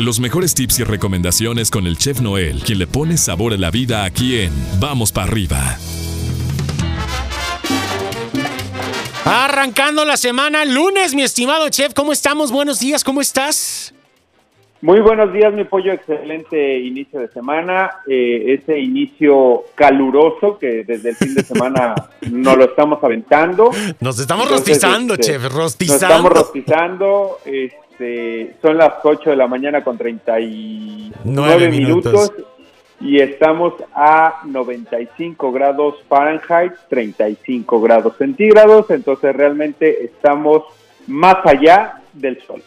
Los mejores tips y recomendaciones con el chef Noel, quien le pone sabor a la vida aquí en Vamos para arriba. Arrancando la semana, lunes, mi estimado chef, ¿cómo estamos? Buenos días, ¿cómo estás? Muy buenos días, mi pollo. Excelente inicio de semana. Eh, ese inicio caluroso que desde el fin de semana nos lo estamos aventando. Nos estamos rostizando, este, chef, rostizando. Nos estamos rostizando. Este, son las 8 de la mañana con 39 minutos. minutos y estamos a 95 grados Fahrenheit, 35 grados centígrados. Entonces realmente estamos más allá del sol.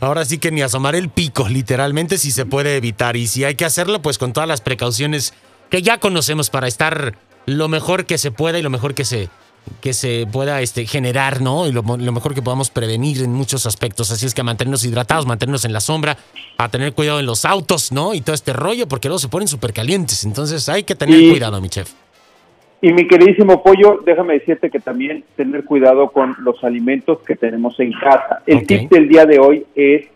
Ahora sí que ni asomar el pico, literalmente, si se puede evitar. Y si hay que hacerlo, pues con todas las precauciones que ya conocemos para estar lo mejor que se pueda y lo mejor que se, que se pueda este, generar, ¿no? Y lo, mejor que podamos prevenir en muchos aspectos. Así es que mantenernos hidratados, mantenernos en la sombra, a tener cuidado en los autos, ¿no? Y todo este rollo, porque luego se ponen súper calientes. Entonces hay que tener cuidado, mi chef. Y mi queridísimo pollo, déjame decirte que también tener cuidado con los alimentos que tenemos en casa. El tip del día de hoy es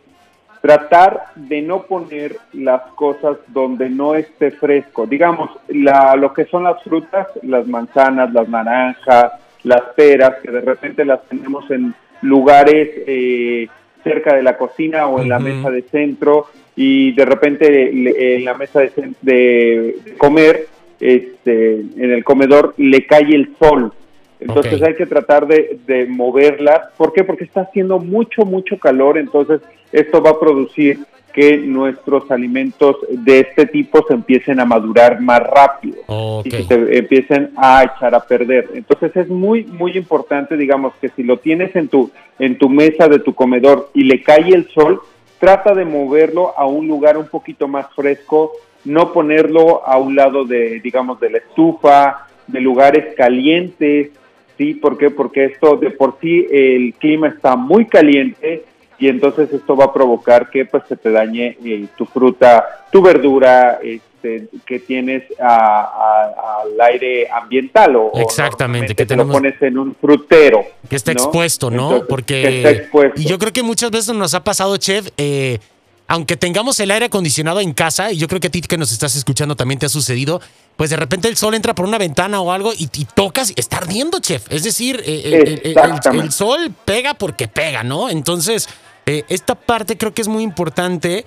tratar de no poner las cosas donde no esté fresco. Digamos, la, lo que son las frutas, las manzanas, las naranjas, las peras, que de repente las tenemos en lugares eh, cerca de la cocina o en la mesa de centro y de repente en la mesa de, de comer este, en el comedor le cae el sol. Entonces hay que tratar de, de moverla. ¿Por qué? Porque está haciendo mucho, mucho calor. Entonces esto va a producir que nuestros alimentos de este tipo se empiecen a madurar más rápido y que se empiecen a echar a perder. Entonces es muy muy importante, digamos que si lo tienes en tu en tu mesa de tu comedor y le cae el sol, trata de moverlo a un lugar un poquito más fresco no ponerlo a un lado de, digamos, de la estufa, de lugares calientes, ¿sí? ¿Por qué? Porque esto de por sí el clima está muy caliente y entonces esto va a provocar que pues se te dañe eh, tu fruta, tu verdura, este, que tienes al aire ambiental o exactamente que te lo pones en un frutero que está expuesto, ¿no? Porque y yo creo que muchas veces nos ha pasado, chef. Eh, aunque tengamos el aire acondicionado en casa, y yo creo que a ti que nos estás escuchando también te ha sucedido, pues de repente el sol entra por una ventana o algo y, tocas y está ardiendo, chef. Es decir, eh, eh, el, sol pega porque pega, ¿no? Entonces, eh, esta parte creo que es muy importante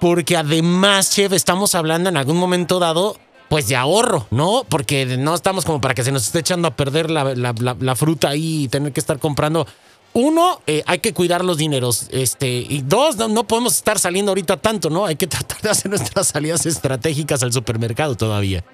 porque además, chef, estamos hablando en algún momento dado pues de ahorro, ¿no? Porque no estamos como para que se nos esté echando a perder la, fruta ahí y tener que estar comprando uno, eh, hay que cuidar los dineros. Este, y dos, no, podemos estar saliendo ahorita tanto, ¿no? Hay que tratar de hacer nuestras salidas estratégicas al supermercado todavía.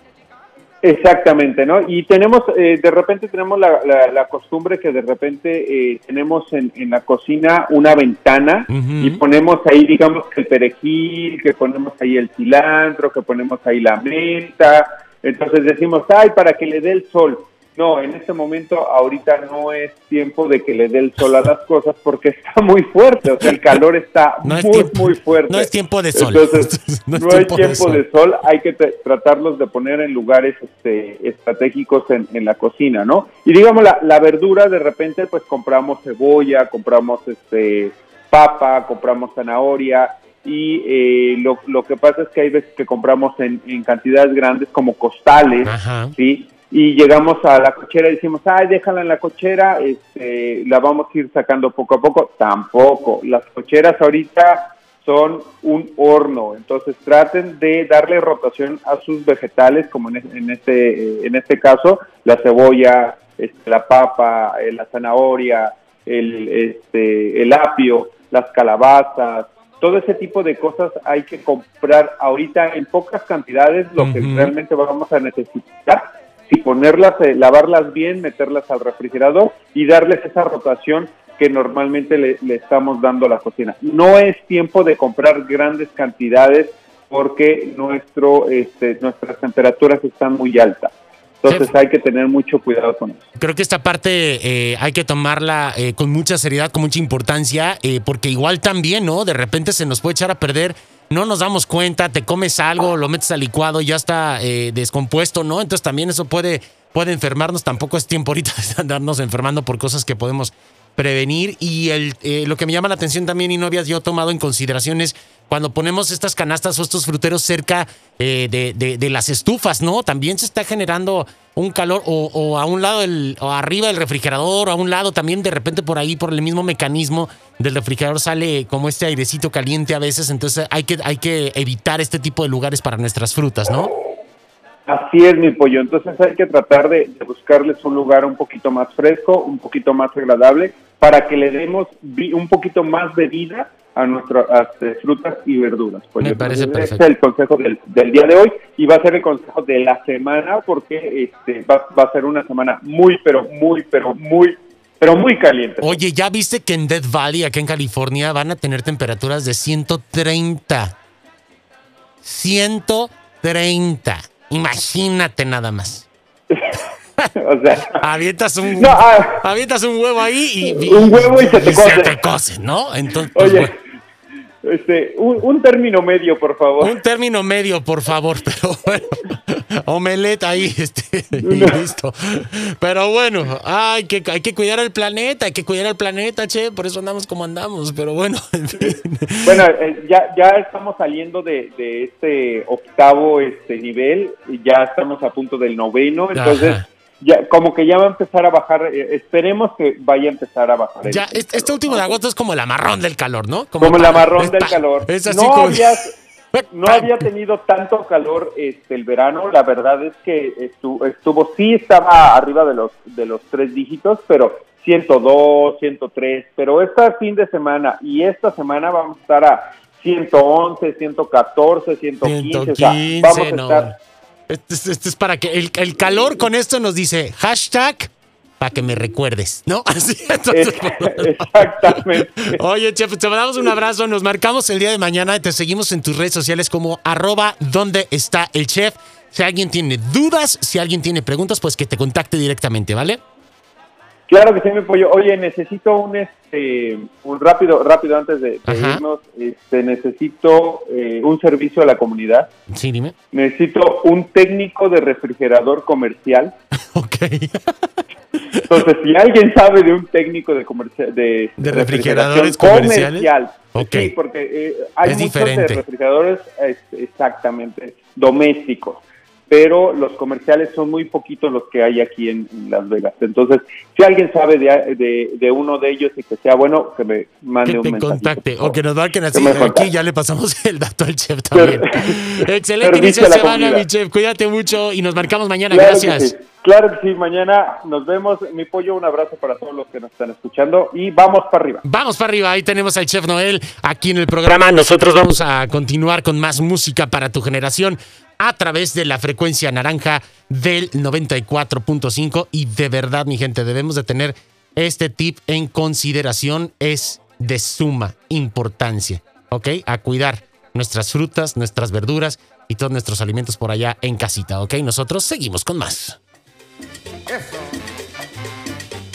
Exactamente, ¿no? Y tenemos, eh, de repente tenemos la, costumbre que de repente eh, tenemos en, la cocina una ventana y ponemos ahí, digamos, el perejil, que ponemos ahí el cilantro, que ponemos ahí la menta. Entonces decimos, ay, para que le dé el sol. No, en este momento ahorita no es tiempo de que le dé el sol a las cosas porque está muy fuerte, o sea, el calor está muy, muy fuerte. No es tiempo de sol. Entonces, no, hay tiempo, de, sol. hay que tratarlos de poner en lugares este, estratégicos en, la cocina, ¿no? Y digamos, la, la verdura de repente pues compramos cebolla, compramos este papa, compramos zanahoria, y eh, lo, lo, que pasa es que hay veces que compramos en, en cantidades grandes como costales, ¿sí? Y llegamos a la cochera y decimos, ay, déjala en la cochera, este, la vamos a ir sacando poco a poco. Tampoco, las cocheras ahorita son un horno, entonces traten de darle rotación a sus vegetales, como en, este, eh, en este caso, la cebolla, este, la papa, eh, la zanahoria, el, este, el apio, las calabazas, todo ese tipo de cosas hay que comprar ahorita en pocas cantidades, lo que realmente vamos a necesitar y ponerlas, eh, lavarlas bien, meterlas al refrigerador y darles esa rotación que normalmente le, estamos dando a la cocina. No es tiempo de comprar grandes cantidades porque nuestro, este, nuestras temperaturas están muy altas. Entonces hay que tener mucho cuidado con eso. Creo que esta parte eh, hay que tomarla eh, con mucha seriedad, con mucha importancia, porque igual también, ¿no? De repente se nos puede echar a perder no nos damos cuenta, te comes algo, lo metes al licuado y ya está eh, descompuesto, ¿no? Entonces también eso puede, puede enfermarnos. Tampoco es tiempo ahorita de andarnos enfermando por cosas que podemos prevenir. Y el, eh, lo que me llama la atención también, y no había yo tomado en consideración, es cuando ponemos estas canastas o estos fruteros cerca eh, de, las estufas, ¿no? También se está generando un calor o, a un lado del, o arriba del refrigerador, o a un lado también de repente por ahí, por el mismo mecanismo del refrigerador sale como este airecito caliente a veces, entonces hay que, hay que evitar este tipo de lugares para nuestras frutas, ¿no? Así es, mi pollo. Entonces hay que tratar de, buscarles un lugar un poquito más fresco, un poquito más agradable, para que le demos un poquito más de vida a nuestras frutas y verduras. Pues Me parece perfecto. Este es el consejo del, día de hoy y va a ser el consejo de la semana porque este, va, a ser una semana muy, pero muy, pero muy, pero muy caliente. Oye, ¿ya viste que en Death Valley, acá en California, van a tener temperaturas de 130? 130. Imagínate nada más. o sea, avientas un, ah, avientas un huevo ahí y, un huevo y se te, cose. Se te cose, ¿no? Entonces, pues, Oye, este, un, término medio, por favor. Un término medio, por favor, pero bueno, omelette ahí, este, listo. Pero bueno, hay que, hay que cuidar el planeta, hay que cuidar el planeta, che, por eso andamos como andamos, pero bueno. Bueno, eh, ya, ya estamos saliendo de, de este octavo este nivel, ya estamos a punto del noveno, entonces ya como que ya va a empezar a bajar, eh, esperemos que vaya a empezar a bajar. Ya, este, último de agosto es como el amarrón del calor, ¿no? Como, el amarrón del calor. no, había, no había tenido tanto calor este el verano, la verdad es que estuvo, estuvo sí estaba arriba de los, de los tres dígitos, pero 102, 103, pero este fin de semana y esta semana vamos a estar a 111, 114, 115, o sea, vamos a estar... Este, es para que el, el, calor con esto nos dice hashtag para que me recuerdes, ¿no? Así, Exactamente. Oye, chef, te mandamos un abrazo, nos marcamos el día de mañana y te seguimos en tus redes sociales como arroba donde está el chef. Si alguien tiene dudas, si alguien tiene preguntas, pues que te contacte directamente, ¿vale? Claro que sí, mi pollo. Oye, necesito un este un rápido rápido antes de, irnos, este, necesito eh, un servicio a la comunidad. Sí, dime. Necesito un técnico de refrigerador comercial. ok. Entonces, si alguien sabe de un técnico de de, de refrigeradores comerciales, comercial, sí, porque eh, hay muchos de refrigeradores exactamente domésticos pero los comerciales son muy poquitos los que hay aquí en, Las Vegas. Entonces, si alguien sabe de, uno de ellos y que sea bueno, que me mande un mensaje. contacte o que nos marquen así. Aquí ya le pasamos el dato al chef también. Excelente inicio de semana, mi chef. Cuídate mucho y nos marcamos mañana. Gracias. Claro que sí, mañana nos vemos. Mi pollo, un abrazo para todos los que nos están escuchando y vamos para arriba. Vamos para arriba, ahí tenemos al Chef Noel aquí en el programa. Nosotros vamos a continuar con más música para tu generación a través de la frecuencia naranja del 94.5 y de verdad, mi gente, debemos de tener este tip en consideración, es de suma importancia, ¿ok? A cuidar nuestras frutas, nuestras verduras y todos nuestros alimentos por allá en casita, ¿ok? Nosotros seguimos con más.